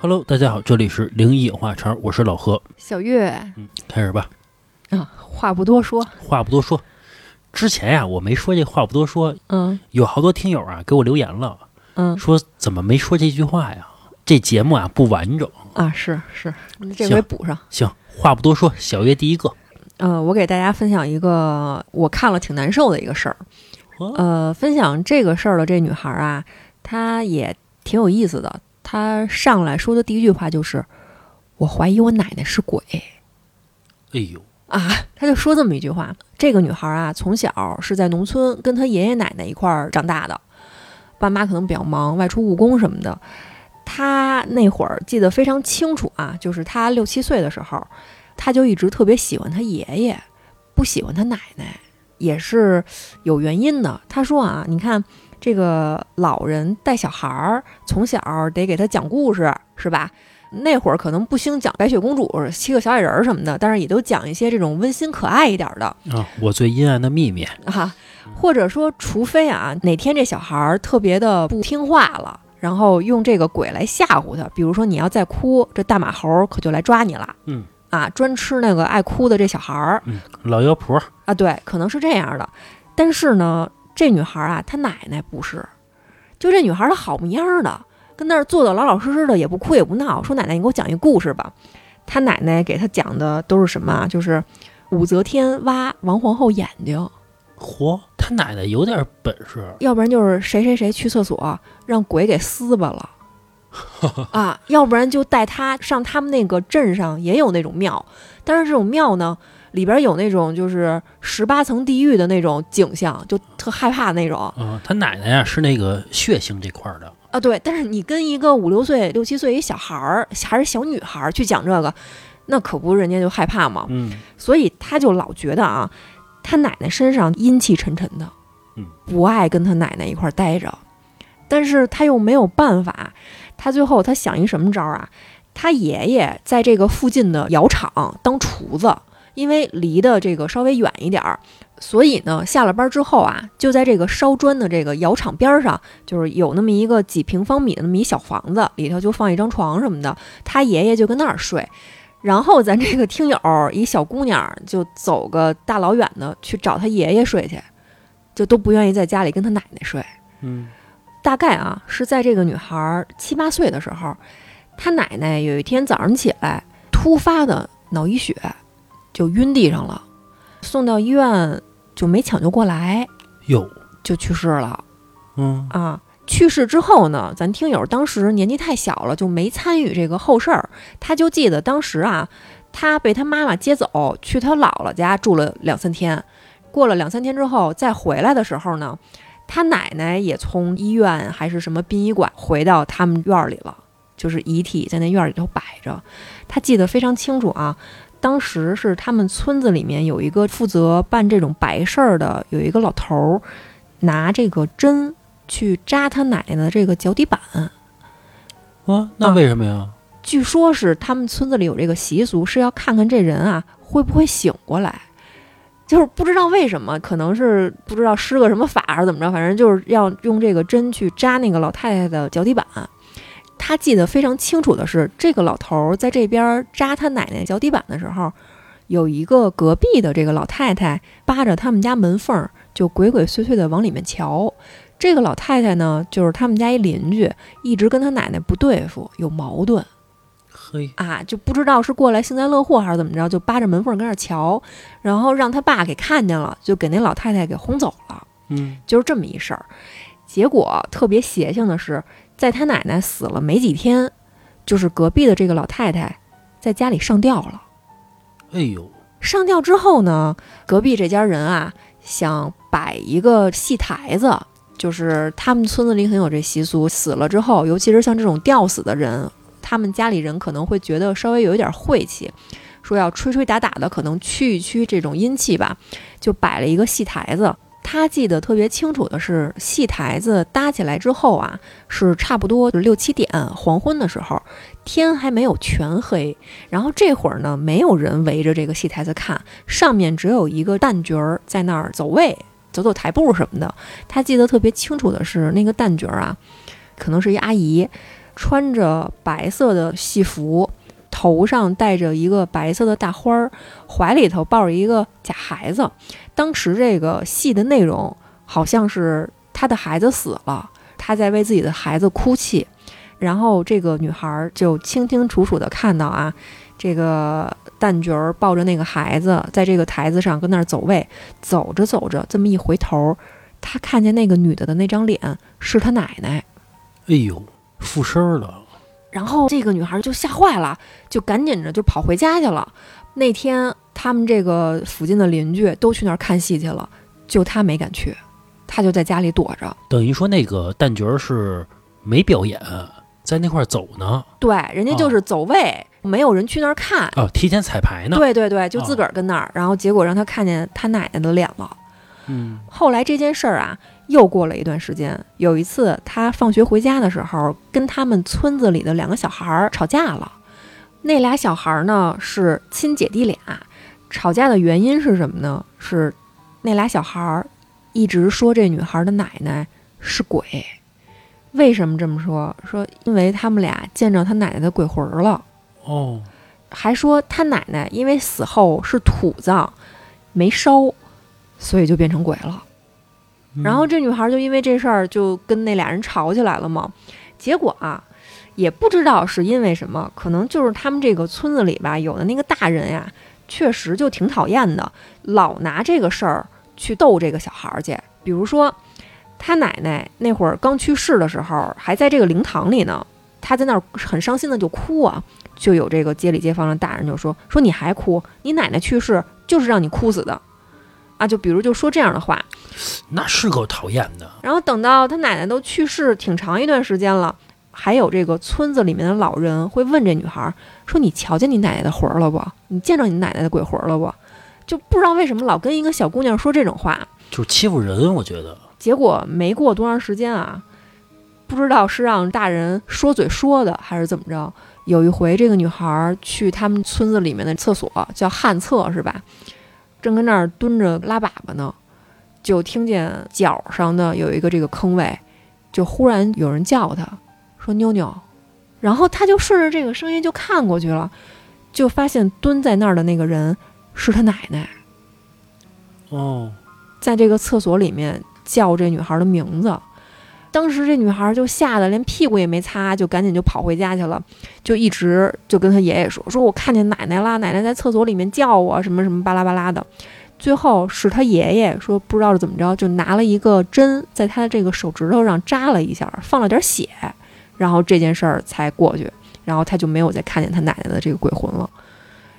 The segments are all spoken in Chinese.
Hello，大家好，这里是灵异话茬，我是老何。小月嗯，开始吧。啊，话不多说，话不多说，之前呀，我没说这话不多说，嗯有好多听友啊给我留言了，嗯说怎么没说这句话呀？这节目啊不完整。啊，是是，这回补上。行，话不多说，小月第一个。呃，我给大家分享一个我看了挺难受的一个事儿。哦呃，分享这个事儿的这女孩啊，她也挺有意思的。她上来说的第一句话就是：“我怀疑我奶奶是鬼。”哎呦，啊，他就说这么一句话。这个女孩啊，从小是在农村跟她爷爷奶奶一块儿长大的，爸妈可能比较忙，外出务工什么的。她那会儿记得非常清楚啊，就是她六七岁的时候，她就一直特别喜欢她爷爷，不喜欢她奶奶，也是有原因的。她说啊，你看这个老人带小孩儿，从小得给他讲故事，是吧？那会儿可能不兴讲白雪公主、七个小矮人儿什么的，但是也都讲一些这种温馨可爱一点儿的啊，我最阴暗的秘密。啊。或者说，除非啊哪天这小孩儿特别的不听话了，然后用这个鬼来吓唬他，比如说你要再哭，这大马猴儿可就来抓你了。嗯啊，专吃那个爱哭的这小孩儿嗯，老妖婆。啊，对，可能是这样的。但是呢，这女孩儿啊，她奶奶不是，就这女孩儿她好模样儿的，跟那儿坐的老老实实的，也不哭也不闹，说奶奶你给我讲一故事吧。她奶奶给她讲的都是什么啊？就是武则天挖王皇后眼睛，嚯，她奶奶有点本事。要不然就是谁谁谁去厕所让鬼给撕巴了。啊，要不然就带她上他们那个镇上也有那种庙，但是这种庙呢，里边有那种就是十八层地狱的那种景象，就特害怕那种嗯，他奶奶呀是那个血腥这块儿的。啊。对，但是你跟一个五六岁、六七岁一小孩儿，还是小女孩儿去讲这个，那可不人家就害怕嘛。嗯所以他就老觉得啊，他奶奶身上阴气沉沉的，嗯，不爱跟他奶奶一块儿待着，但是他又没有办法，他最后他想一什么招儿啊？他爷爷在这个附近的窑厂当厨子，因为离的这个稍微远一点儿，所以呢，下了班之后啊，就在这个烧砖的这个窑厂边儿上，就是有那么一个几平方米的那么一小房子，里头就放一张床什么的，他爷爷就跟那儿睡。然后咱这个听友一小姑娘就走个大老远的去找她爷爷睡去，就都不愿意在家里跟她奶奶睡。嗯大概啊是在这个女孩七八岁的时候，她奶奶有一天早上起来突发的脑溢血，就晕地上了，送到医院就没抢救过来，哟，就去世了嗯啊。去世之后呢，咱听友当时年纪太小了，就没参与这个后事儿。他就记得当时啊，他被他妈妈接走去他姥姥家住了两三天。过了两三天之后，再回来的时候呢，他奶奶也从医院还是什么殡仪馆回到他们院儿里了，就是遗体在那院儿里头摆着。他记得非常清楚啊，当时是他们村子里面有一个负责办这种白事儿的，有一个老头儿拿这个针去扎他奶奶的这个脚底板。啊，那为什么呀？据说是他们村子里有这个习俗，是要看看这人啊会不会醒过来。就是不知道为什么，可能是不知道施个什么法还是怎么着，反正就是要用这个针去扎那个老太太的脚底板。他记得非常清楚的是，这个老头儿在这边扎他奶奶脚底板的时候，有一个隔壁的这个老太太扒着他们家门缝儿，就鬼鬼祟祟的往里面瞧。这个老太太呢，就是他们家一邻居，一直跟他奶奶不对付，有矛盾。嘿，啊，就不知道是过来幸灾乐祸还是怎么着，就扒着门缝跟那儿瞧，然后让他爸给看见了，就给那老太太给轰走了，嗯就是这么一事儿。结果特别邪性的是，在他奶奶死了没几天，就是隔壁的这个老太太在家里上吊了。哎呦，上吊之后呢，隔壁这家人啊想摆一个戏台子，就是他们村子里很有这习俗，死了之后，尤其是像这种吊死的人，他们家里人可能会觉得稍微有一点晦气，说要吹吹打打的，可能驱一驱这种阴气吧，就摆了一个戏台子。他记得特别清楚的是，戏台子搭起来之后啊，是差不多就六七点黄昏的时候，天还没有全黑。然后这会儿呢，没有人围着这个戏台子看，上面只有一个旦角儿在那儿走位、走走台步什么的。他记得特别清楚的是，那个旦角儿啊，可能是一阿姨，穿着白色的戏服，头上戴着一个白色的大花儿，怀里头抱着一个假孩子。当时这个戏的内容好像是他的孩子死了，他在为自己的孩子哭泣，然后这个女孩就清清楚楚的看到啊，这个旦角儿抱着那个孩子在这个台子上跟那儿走位，走着走着，这么一回头，他看见那个女的的那张脸是他奶奶。哎呦，附身了。然后这个女孩就吓坏了，就赶紧着就跑回家去了。那天他们这个附近的邻居都去那儿看戏去了，就她没敢去，她就在家里躲着。等于说那个旦角儿是没表演，在那块儿走呢。对，人家就是走位，没有人去那儿看。哦，提前彩排呢。，对对对，就自个儿跟那儿，然后结果让她看见她奶奶的脸了。嗯，后来这件事儿啊，又过了一段时间，有一次他放学回家的时候，跟他们村子里的两个小孩儿吵架了。那俩小孩儿呢是亲姐弟俩，吵架的原因是什么呢？是那俩小孩儿一直说这女孩的奶奶是鬼。为什么这么说？说因为他们俩见着他奶奶的鬼魂儿了。哦，还说他奶奶因为死后是土葬，没烧，所以就变成鬼了。然后这女孩就因为这事儿就跟那俩人吵起来了嘛。结果啊，也不知道是因为什么，可能就是他们这个村子里吧，有的那个大人呀，确实就挺讨厌的，老拿这个事儿去逗这个小孩儿去。比如说，他奶奶那会儿刚去世的时候，还在这个灵堂里呢，他在那儿很伤心的就哭啊。就有这个街里街坊的大人就说说你还哭，你奶奶去世就是让你哭死的，啊，就比如就说这样的话。那是够讨厌的。然后等到他奶奶都去世挺长一段时间了，还有这个村子里面的老人会问这女孩说：“你瞧见你奶奶的魂儿了不？你见着你奶奶的鬼魂了不？”就不知道为什么老跟一个小姑娘说这种话。就是欺负人，我觉得。结果没过多长时间啊，不知道是让大人说嘴说的还是怎么着。有一回，这个女孩去他们村子里面的厕所，叫旱厕是吧？正跟那儿蹲着拉粑粑呢，就听见脚上的有一个这个坑位，就忽然有人叫他，说妞妞，然后他就顺着这个声音就看过去了，就发现蹲在那儿的那个人是他奶奶。哦，在这个厕所里面叫这女孩的名字。当时这女孩就吓得连屁股也没擦，就赶紧就跑回家去了，就一直就跟她爷爷说：“说我看见奶奶啦，奶奶在厕所里面叫我，什么什么巴拉巴拉的。”最后是他爷爷说不知道是怎么着，就拿了一个针在他的这个手指头上扎了一下，放了点血，然后这件事儿才过去，然后他就没有再看见他奶奶的这个鬼魂了。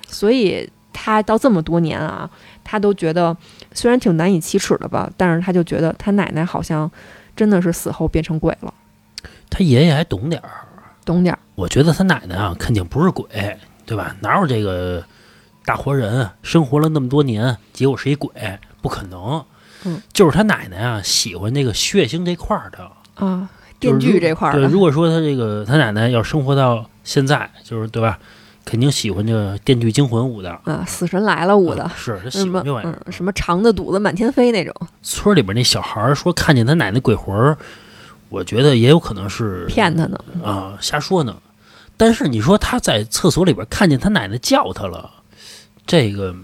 所以他到这么多年啊，他都觉得虽然挺难以启齿的吧，但是他就觉得他奶奶好像真的是死后变成鬼了，他爷爷还懂点儿。懂点儿。我觉得他奶奶啊，肯定不是鬼，对吧？哪有这个大活人生活了那么多年，结果是一鬼？不可能。嗯，就是他奶奶啊，喜欢这个血腥这块儿的啊，电锯这块儿对如果说他这个他奶奶要生活到现在，就是对吧？肯定喜欢这个《电锯惊魂》舞的。啊，死神来了舞的嗯，是他什么喜欢这玩意儿。嗯什么肠子肚子满天飞那种，村里边那小孩儿说看见他奶奶鬼魂儿，我觉得也有可能是骗他呢。啊，瞎说呢。但是你说他在厕所里边看见他奶奶叫他了，这个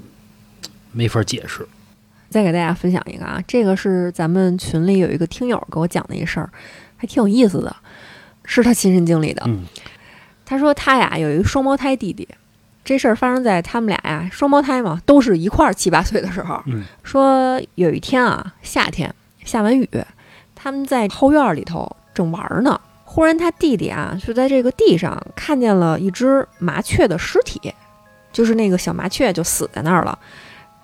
没法解释。再给大家分享一个啊，这个是咱们群里有一个听友给我讲的一事儿，还挺有意思的，是他亲身经历的。嗯他说他呀有一个双胞胎弟弟，这事儿发生在他们俩呀双胞胎嘛，都是一块儿七八岁的时候。嗯说有一天啊，夏天下完雨，他们在后院里头正玩呢，忽然他弟弟啊就在这个地上看见了一只麻雀的尸体，就是那个小麻雀就死在那儿了。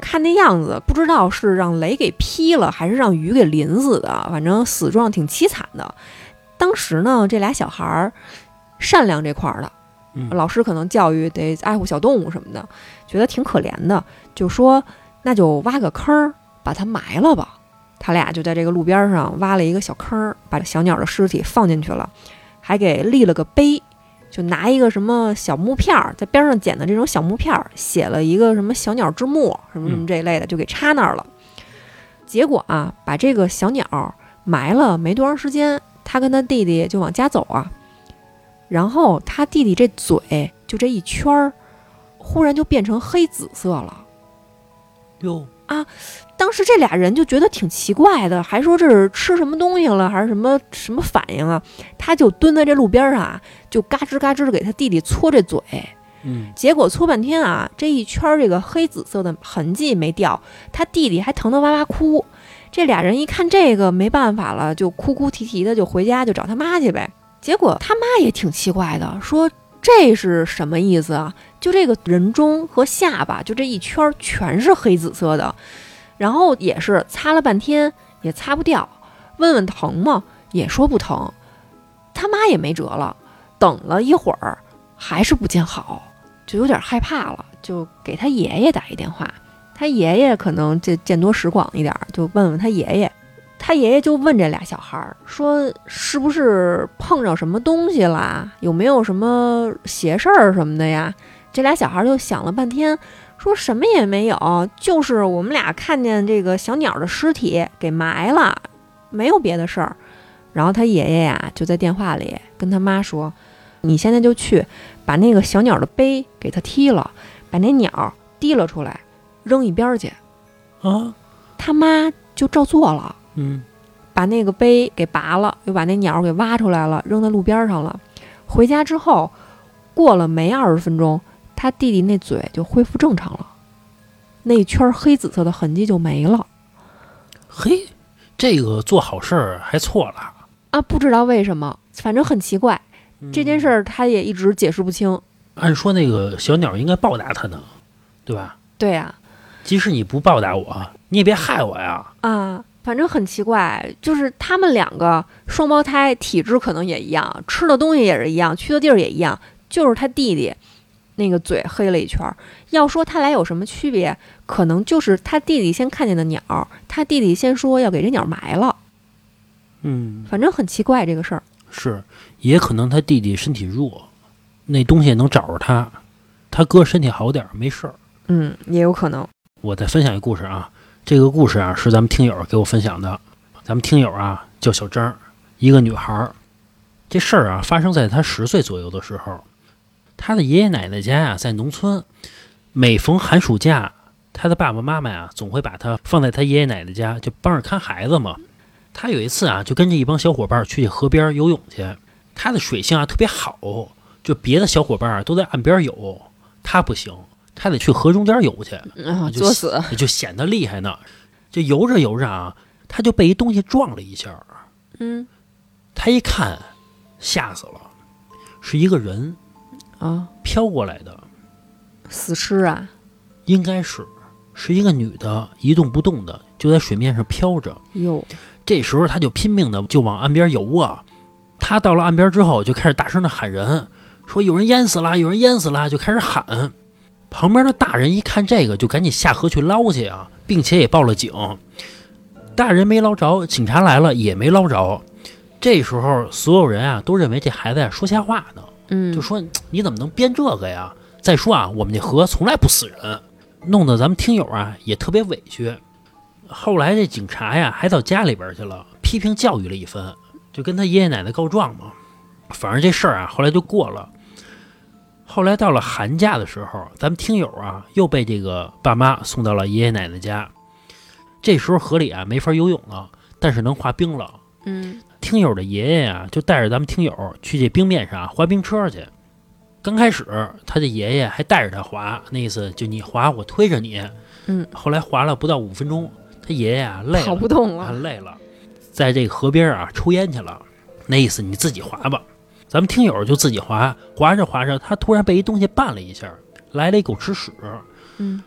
看那样子，不知道是让雷给劈了，还是让雨给淋死的，反正死状挺凄惨的。当时呢，这俩小孩儿善良这块儿的，嗯老师可能教育得爱护小动物什么的，觉得挺可怜的，就说那就挖个坑儿把它埋了吧。他俩就在这个路边上挖了一个小坑儿，把这小鸟的尸体放进去了，还给立了个碑，就拿一个什么小木片儿，在边上捡的这种小木片儿，写了一个什么小鸟之墓什么什么这一类的，就给插那儿了。结果啊，把这个小鸟埋了没多长时间，他跟他弟弟就往家走啊。然后他弟弟这嘴就这一圈儿，忽然就变成黑紫色了。哟啊，当时这俩人就觉得挺奇怪的，还说这是吃什么东西了，还是什么什么反应啊？他就蹲在这路边上啊，就嘎吱嘎吱的给他弟弟搓这嘴。嗯，结果搓半天啊，这一圈儿这个黑紫色的痕迹没掉，他弟弟还疼得哇哇哭。这俩人一看这个没办法了，就哭哭啼啼的就回家就找他妈去呗。结果他妈也挺奇怪的，说这是什么意思啊？就这个人中和下巴就这一圈全是黑紫色的，然后也是擦了半天也擦不掉，问问疼吗？也说不疼。他妈也没辙了，等了一会儿还是不见好。就有点害怕了，就给他爷爷打一电话。他爷爷可能这见多识广一点，就问问他爷爷。他爷爷就问这俩小孩儿说：“是不是碰着什么东西啦？有没有什么邪事儿什么的呀？”这俩小孩儿就想了半天，说什么也没有，就是我们俩看见这个小鸟的尸体给埋了，没有别的事儿。然后他爷爷呀就在电话里跟他妈说：“你现在就去。”把那个小鸟的碑给它踢了，把那鸟提了出来，扔一边儿去。啊，他妈就照做了，嗯，把那个碑给拔了，又把那鸟给挖出来了，扔在路边上了。回家之后，过了没二十分钟，他弟弟那嘴就恢复正常了，那一圈黑紫色的痕迹就没了。嘿，这个做好事儿还错了啊！不知道为什么，反正很奇怪。这件事儿他也一直解释不清。按说那个小鸟应该报答他呢，对吧？对呀。即使你不报答我，你也别害我呀。啊，反正很奇怪，就是他们两个双胞胎体质可能也一样，吃的东西也是一样，去的地儿也一样，就是他弟弟那个嘴黑了一圈。要说他俩有什么区别，可能就是他弟弟先看见的鸟，他弟弟先说要给这鸟埋了。嗯，反正很奇怪这个事儿。是，也可能他弟弟身体弱，那东西能找着他，他哥身体好点儿没事儿。嗯，也有可能。我再分享一个故事啊，这个故事啊是咱们听友给我分享的，咱们听友啊叫小张，一个女孩儿。这事儿啊发生在她十岁左右的时候，她的爷爷奶奶家呀在农村，每逢寒暑假，她的爸爸妈妈呀总会把她放在她爷爷奶奶家，就帮着看孩子嘛。她有一次啊，就跟着一帮小伙伴去河边游泳去。她的水性啊特别好，就别的小伙伴都在岸边游，她不行，他得去河中间游去，作死，就显得厉害呢。就游着游着啊，他就被一东西撞了一下。嗯，他一看，吓死了，是一个人啊，飘过来的死尸啊，应该是是一个女的，一动不动的就在水面上飘着。哟。这时候他就拼命的就往岸边游啊，他到了岸边之后就开始大声的喊人，说有人淹死了，有人淹死了，就开始喊。旁边的大人一看这个，就赶紧下河去捞去啊，并且也报了警。大人没捞着，警察来了也没捞着。这时候所有人啊都认为这孩子呀说瞎话呢，嗯，就说你怎么能编这个呀？再说啊，我们这河从来不死人，弄得咱们听友啊也特别委屈。后来这警察呀，还到家里边去了，批评教育了一番，就跟他爷爷奶奶告状嘛。反正这事儿啊，后来就过了。后来到了寒假的时候，咱们听友啊又被这个爸妈送到了爷爷奶奶家。这时候河里啊没法游泳了，但是能滑冰了。嗯，听友的爷爷啊就带着咱们听友去这冰面上滑冰车去。刚开始他的爷爷还带着他滑，那意思就你滑我推着你。嗯，后来滑了不到五分钟。他爷爷啊累了，跑不动了，累了，在这个河边啊抽烟去了。那意思你自己滑吧，咱们听友就自己滑，滑着滑着，他突然被一东西绊了一下，来了一狗吃屎。嗯，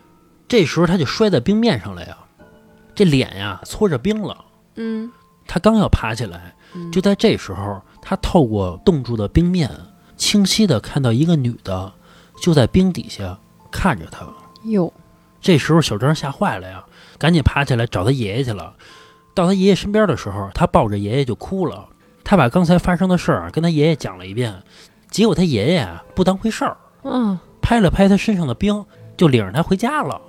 这时候他就摔在冰面上了呀，这脸呀搓着冰了。嗯，他刚要爬起来，就在这时候，他透过冻住的冰面，清晰的看到一个女的就在冰底下看着他。哟，这时候小张吓坏了呀。赶紧爬起来找他爷爷去了。到他爷爷身边的时候，他抱着爷爷就哭了。他把刚才发生的事儿跟他爷爷讲了一遍。结果他爷爷啊不当回事儿，嗯，拍了拍他身上的冰，就领着他回家了。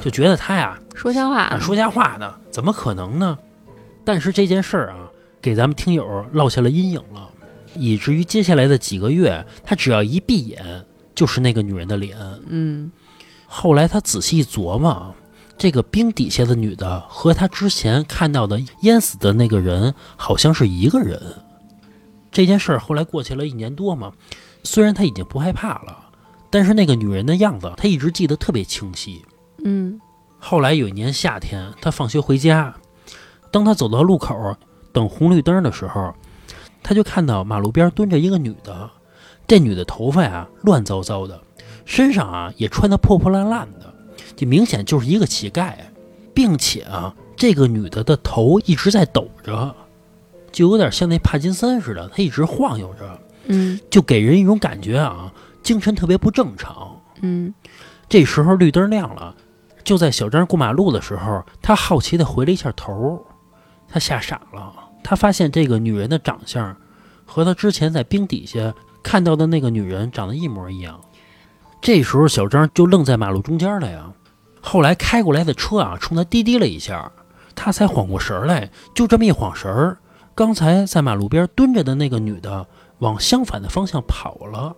就觉得他呀说瞎话，说瞎话呢，怎么可能呢？但是这件事儿啊，给咱们听友落下了阴影了。以至于接下来的几个月，他只要一闭眼就是那个女人的脸。嗯后来他仔细琢磨，这个冰底下的女的和他之前看到的淹死的那个人好像是一个人。这件事儿后来过去了一年多嘛，虽然他已经不害怕了，但是那个女人的样子他一直记得特别清晰。嗯后来有一年夏天，他放学回家，当他走到路口等红绿灯的时候，他就看到马路边蹲着一个女的。这女的头发呀乱糟糟的，身上啊也穿得破破烂烂的，这明显就是一个乞丐，并且啊这个女的的头一直在抖着，就有点像那帕金森似的，她一直晃悠着，嗯就给人一种感觉啊精神特别不正常。嗯这时候绿灯亮了，就在小张过马路的时候，他好奇的回了一下头，他吓傻了。他发现这个女人的长相和他之前在冰底下看到的那个女人长得一模一样。这时候小张就愣在马路中间了呀。后来开过来的车啊，冲他滴滴了一下，他才缓过神儿来。就这么一晃神儿，刚才在马路边蹲着的那个女的往相反的方向跑了。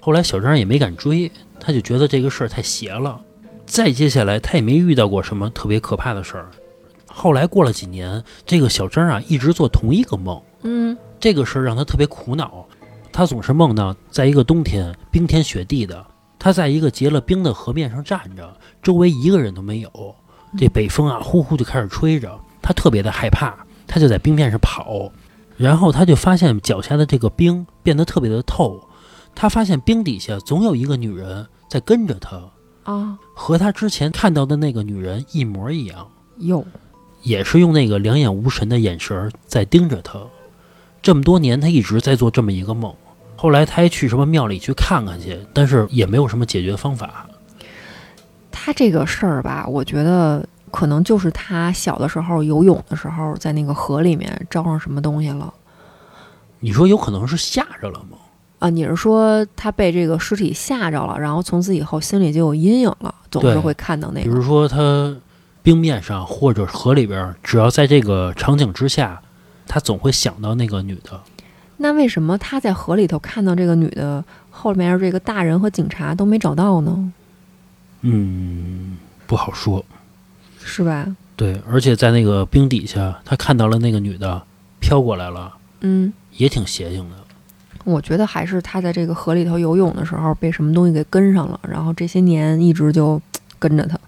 后来小张也没敢追，他就觉得这个事儿太邪了。再接下来，他也没遇到过什么特别可怕的事儿。后来过了几年，这个小张啊一直做同一个梦，嗯这个事儿让他特别苦恼。他总是梦到在一个冬天冰天雪地的，他在一个结了冰的河面上站着，周围一个人都没有。这北风啊呼呼就开始吹着，他特别的害怕，他就在冰面上跑，然后他就发现脚下的这个冰变得特别的透，他发现冰底下总有一个女人在跟着他，啊和他之前看到的那个女人一模一样。有也是用那个两眼无神的眼神儿在盯着他。这么多年，他一直在做这么一个梦。后来他还去什么庙里去看看去，但是也没有什么解决方法。他这个事儿吧，我觉得可能就是他小的时候游泳的时候，在那个河里面招上什么东西了你说有可能是吓着了吗？啊？你是说他被这个尸体吓着了，然后从此以后心里就有阴影了，总是会看到那个比如说他冰面上或者河里边，只要在这个场景之下，他总会想到那个女的。那为什么他在河里头看到这个女的，后面这个大人和警察都没找到呢？嗯，不好说。是吧？对，而且在那个冰底下，他看到了那个女的飘过来了，嗯，也挺邪性的。我觉得还是他在这个河里头游泳的时候被什么东西给跟上了，然后这些年一直就跟着他。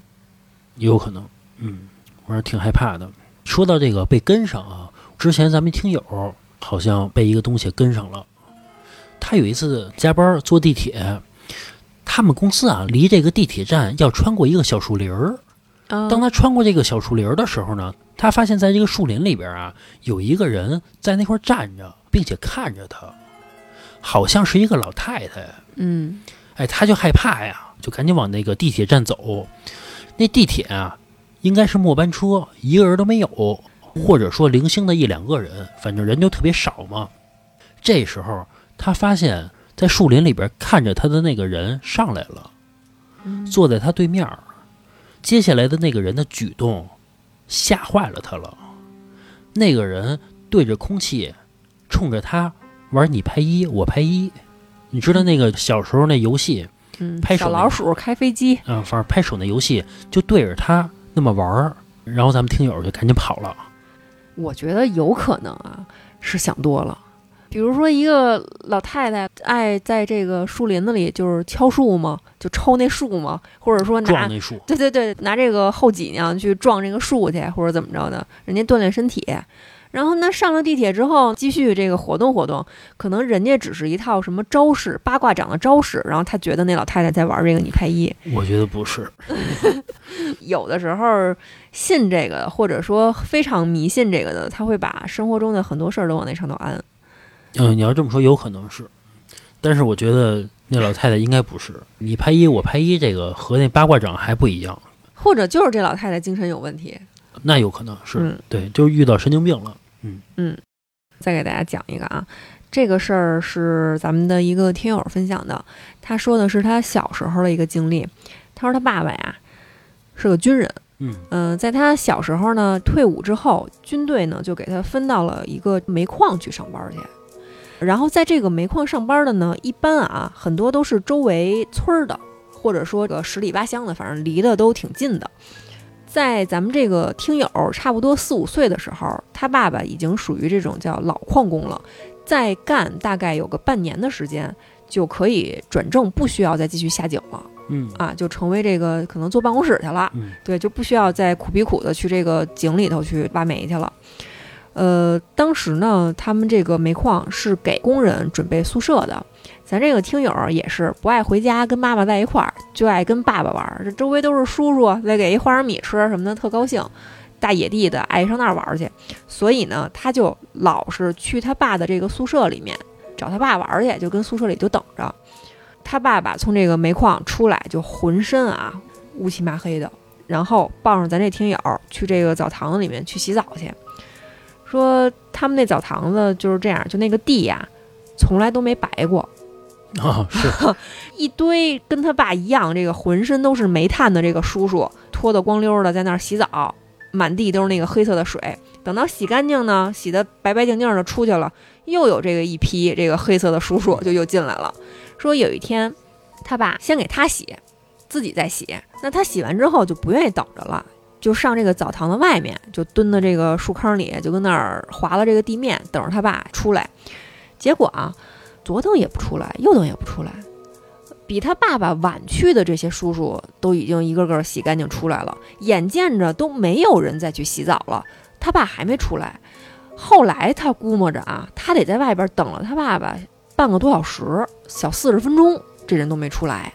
有可能，嗯，我是挺害怕的。说到这个被跟上啊，之前咱们听友好像被一个东西跟上了。他有一次加班坐地铁，他们公司啊离这个地铁站要穿过一个小树林儿。啊当他穿过这个小树林儿的时候呢，他发现在这个树林里边啊有一个人在那块儿站着，并且看着他，好像是一个老太太。嗯哎，他就害怕呀，就赶紧往那个地铁站走。那地铁啊，应该是末班车，一个人都没有，或者说零星的一两个人，反正人就特别少嘛。这时候他发现，在树林里边看着他的那个人上来了，嗯坐在他对面儿。接下来的那个人的举动吓坏了他了。那个人对着空气，冲着他玩你拍一我拍一。你知道那个小时候那游戏嗯，拍手小老鼠开飞机，啊，反正拍手那游戏就对着他那么玩儿，然后咱们听友就赶紧跑了。我觉得有可能啊，是想多了。比如说，一个老太太爱在这个树林子里就是敲树嘛，就抽那树嘛，或者说拿那树，对对对，拿这个后脊梁去撞这个树去，或者怎么着的，人家锻炼身体。然后呢，上了地铁之后，继续这个活动活动，可能人家只是一套什么招式，八卦掌的招式，然后他觉得那老太太在玩这个你拍一。我觉得不是。有的时候信这个，或者说非常迷信这个的，他会把生活中的很多事儿都往那上头安。嗯，你要这么说有可能是，但是我觉得那老太太应该不是。你拍一我拍一，这个和那八卦掌还不一样，或者就是这老太太精神有问题。那有可能是、嗯对，就是遇到神经病了。再给大家讲一个啊，这个事儿是咱们的一个听友分享的，他说的是他小时候的一个经历。他说他爸爸呀是个军人，嗯嗯、在他小时候呢，退伍之后，军队呢就给他分到了一个煤矿去上班去。然后在这个煤矿上班的呢，一般啊，很多都是周围村儿的，或者说个十里八乡的，反正离得都挺近的。在咱们这个听友差不多四五岁的时候，他爸爸已经属于这种叫老矿工了，再干大概有个半年的时间，就可以转正，不需要再继续下井了嗯啊，就成为这个可能坐办公室去了。嗯对，就不需要再苦逼苦的去这个井里头去挖煤去了。呃，当时呢，他们这个煤矿是给工人准备宿舍的。咱这个听友也是不爱回家跟妈妈在一块儿，就爱跟爸爸玩儿。这周围都是叔叔，再给一花生米吃什么的，特高兴。大野地的爱上那儿玩儿去，所以呢，他就老是去他爸的这个宿舍里面找他爸玩儿去，就跟宿舍里就等着。他爸爸从这个煤矿出来，就浑身啊乌漆麻黑的，然后抱上咱这听友去这个澡堂子里面去洗澡去，说他们那澡堂子就是这样，就那个地呀，从来都没白过，啊是 一堆跟他爸一样，这个浑身都是煤炭的这个叔叔，脱得光溜的在那儿洗澡，满地都是那个黑色的水。等到洗干净呢，洗得白白净净的出去了，又有这个一批这个黑色的叔叔就又进来了，说有一天他爸先给他洗，自己再洗。那他洗完之后就不愿意等着了，就上这个澡堂的外面，就蹲在这个树坑里，就跟那儿划了这个地面，等着他爸出来。结果啊，左等也不出来，右等也不出来。比他爸爸晚去的这些叔叔都已经一个个洗干净出来了，眼见着都没有人再去洗澡了，他爸还没出来。后来他估摸着啊，他得在外边等了他爸爸半个多小时，小四十分钟，这人都没出来。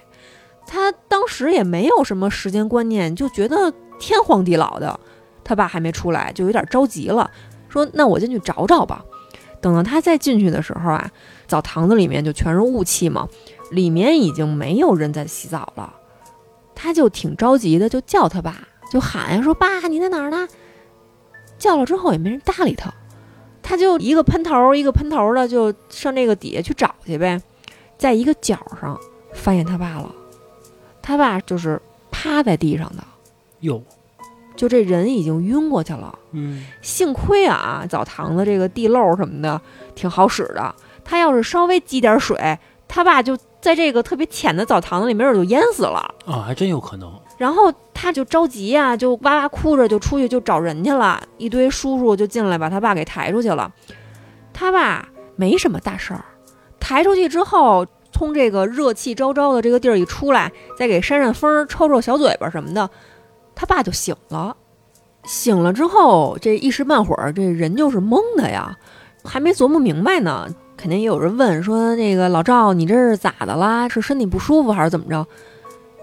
他当时也没有什么时间观念，就觉得天荒地老的，他爸还没出来，就有点着急了，说：“那我进去找找吧。”等他再进去的时候啊，澡堂子里面就全是雾气嘛，里面已经没有人在洗澡了。他就挺着急的，就叫他爸，就喊呀，说：“爸，你在哪儿呢？”叫了之后也没人搭理他，他就一个喷头一个喷头的就上那个底下去找去呗，在一个角上发现他爸了，他爸就是趴在地上的，哟就这人已经晕过去了。嗯幸亏啊，澡堂子这个地漏什么的挺好使的。他要是稍微积点水，他爸就在这个特别浅的澡堂子里，没准就淹死了。啊还真有可能然后他就着急呀、就哇哇哭着就出去就找人去了。一堆叔叔就进来把他爸给抬出去了。他爸没什么大事儿，抬出去之后，从这个热气昭昭的这个地儿一出来，再给扇扇风，抽抽小嘴巴什么的，他爸就醒了。醒了之后，这一时半会儿这人就是懵的呀，还没琢磨明白呢。肯定也有人问说：“那个老赵，你这是咋的啦？是身体不舒服还是怎么着？”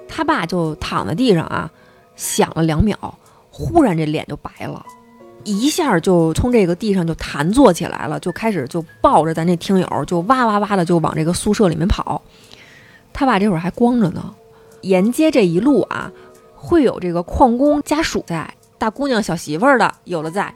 他爸就躺在地上啊，想了两秒，忽然这脸就白了，一下就从这个地上就弹坐起来了，就开始就抱着咱这听友，就哇哇哇的就往这个宿舍里面跑。他爸这会儿还光着呢，沿街这一路啊，会有这个矿工家属在，大姑娘小媳妇儿的有的在，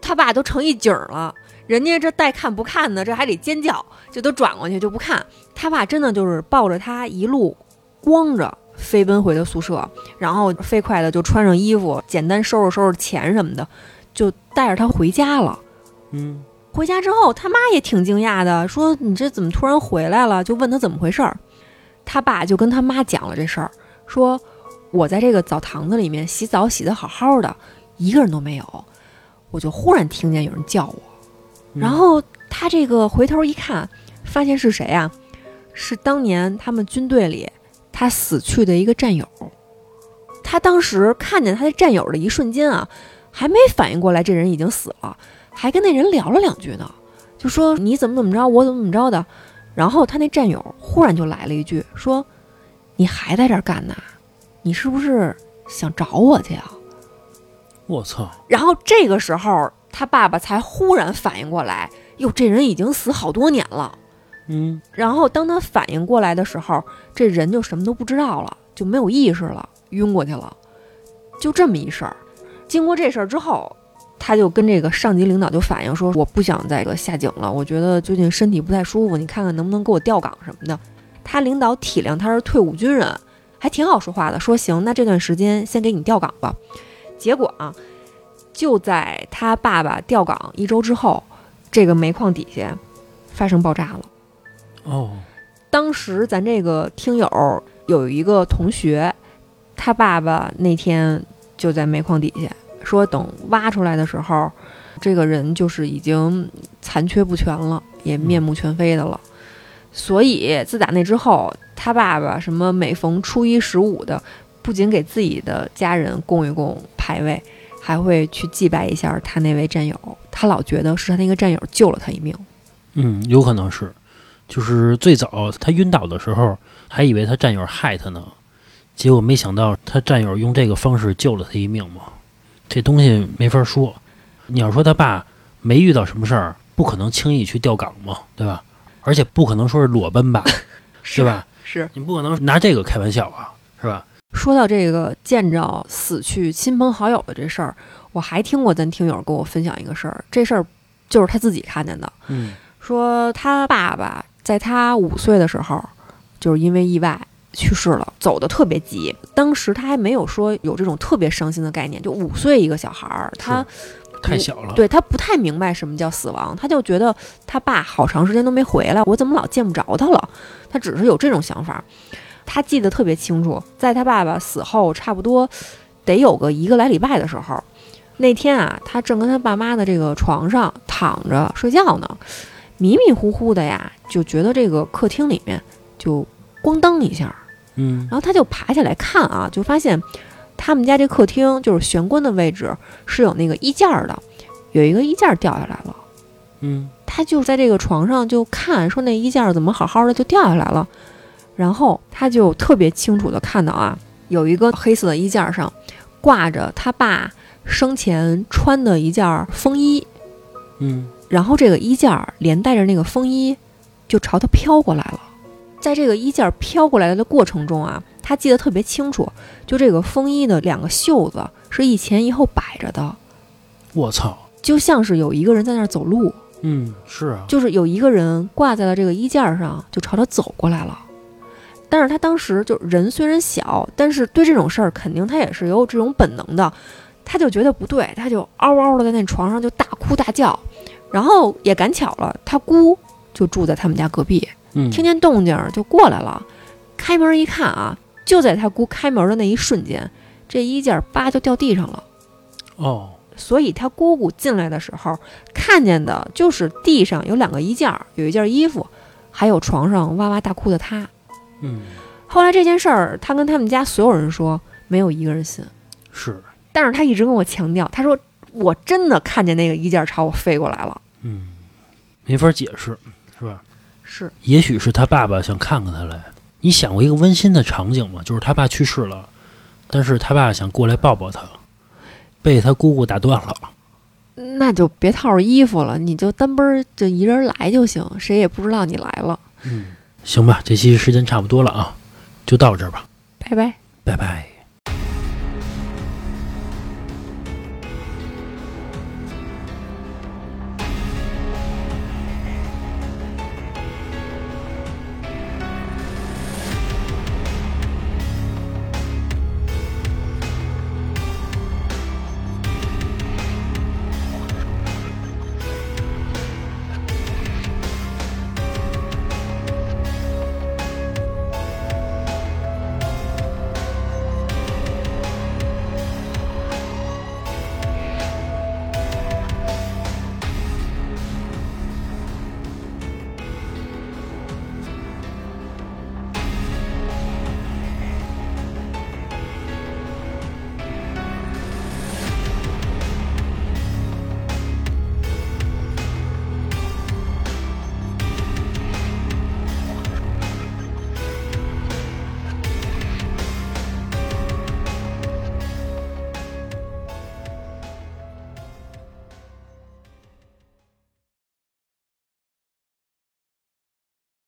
他爸都成一景儿了。人家这带看不看的，这还得尖叫，就都转过去就不看。他爸真的就是抱着他一路光着飞奔回的宿舍，然后飞快的就穿上衣服，简单收拾收拾钱什么的，就带着他回家了。嗯回家之后，他妈也挺惊讶的，说：“你这怎么突然回来了？”就问他怎么回事儿。他爸就跟他妈讲了这事儿，说：“我在这个澡堂子里面洗澡洗得好好的，一个人都没有，我就忽然听见有人叫我。”嗯然后他这个回头一看，发现是谁啊？是当年他们军队里他死去的一个战友。他当时看见他的战友的一瞬间啊，还没反应过来这人已经死了，还跟那人聊了两句呢，就说你怎么怎么着，我怎么怎么着的。然后他那战友忽然就来了一句，说：“你还在这儿干呢？你是不是想找我去啊？”我操然后这个时候，他爸爸才忽然反应过来，哟，这人已经死好多年了。嗯然后当他反应过来的时候，这人就什么都不知道了，就没有意识了，晕过去了，就这么一事儿。经过这事儿之后，他就跟这个上级领导就反映说，我不想再个下井了，我觉得最近身体不太舒服，你看看能不能给我调岗什么的。他领导体谅他是退伍军人，还挺好说话的，说行，那这段时间先给你调岗吧。结果啊，就在他爸爸调岗一周之后，这个煤矿底下发生爆炸了。哦，当时咱这个听友有一个同学，他爸爸那天就在煤矿底下，说等挖出来的时候，这个人就是已经残缺不全了，也面目全非的了。所以自打那之后，他爸爸什么每逢初一十五的，不仅给自己的家人供一供牌位，还会去祭拜一下他那位战友。他老觉得是他那个战友救了他一命。嗯，有可能是，就是最早他晕倒的时候，还以为他战友害他呢，结果没想到他战友用这个方式救了他一命嘛。这东西没法说。你要说他爸没遇到什么事儿，不可能轻易去调岗嘛，对吧？而且不可能说是裸奔吧，是吧？是你不可能拿这个开玩笑啊，是吧？说到这个见着死去亲朋好友的这事儿，我还听过咱听友跟我分享一个事儿，这事儿就是他自己看见的。嗯说他爸爸在他五岁的时候，就是因为意外去世了，走的特别急。当时他还没有说有这种特别伤心的概念，就五岁一个小孩儿，他太小了。对他不太明白什么叫死亡，他就觉得他爸好长时间都没回来，我怎么老见不着他了？他只是有这种想法。他记得特别清楚，在他爸爸死后差不多得有个一个来礼拜的时候，那天啊，他正跟他爸妈的这个床上躺着睡觉呢，迷迷糊糊的呀，就觉得这个客厅里面就咣当一下，嗯然后他就爬起来看啊，就发现他们家这客厅就是玄关的位置是有那个衣架儿的，有一个衣架儿掉下来了。嗯他就在这个床上就看，说那衣架儿怎么好好的就掉下来了，然后他就特别清楚的看到啊，有一个黑色的衣架上挂着他爸生前穿的一件风衣，嗯然后这个衣架儿连带着那个风衣就朝他飘过来了。在这个衣架儿飘过来的过程中啊，他记得特别清楚，就这个风衣的两个袖子是一前一后摆着的，我操，就像是有一个人在那儿走路。嗯是啊，就是有一个人挂在了这个衣架上，就朝他走过来了。但是他当时就人虽然小，但是对这种事儿肯定他也是有这种本能的，他就觉得不对，他就嗷嗷的在那床上就大哭大叫。然后也赶巧了，他姑就住在他们家隔壁，嗯听见动静儿就过来了。开门一看啊，就在他姑开门的那一瞬间，这衣架叭就掉地上了。哦所以他姑姑进来的时候，看见的就是地上有两个衣架，有一件衣服，还有床上哇哇大哭的他。嗯后来这件事儿，他跟他们家所有人说，没有一个人信。是但是他一直跟我强调，他说我真的看见那个衣架朝我飞过来了。嗯没法解释是吧？是，也许是他爸爸想看看他来。你想过一个温馨的场景吗？就是他爸去世了，但是他爸想过来抱抱他，被他姑姑打断了。那就别套着衣服了，你就单奔儿就一人来就行，谁也不知道你来了。嗯，行吧，这期时间差不多了啊，就到这儿吧，拜拜。拜拜。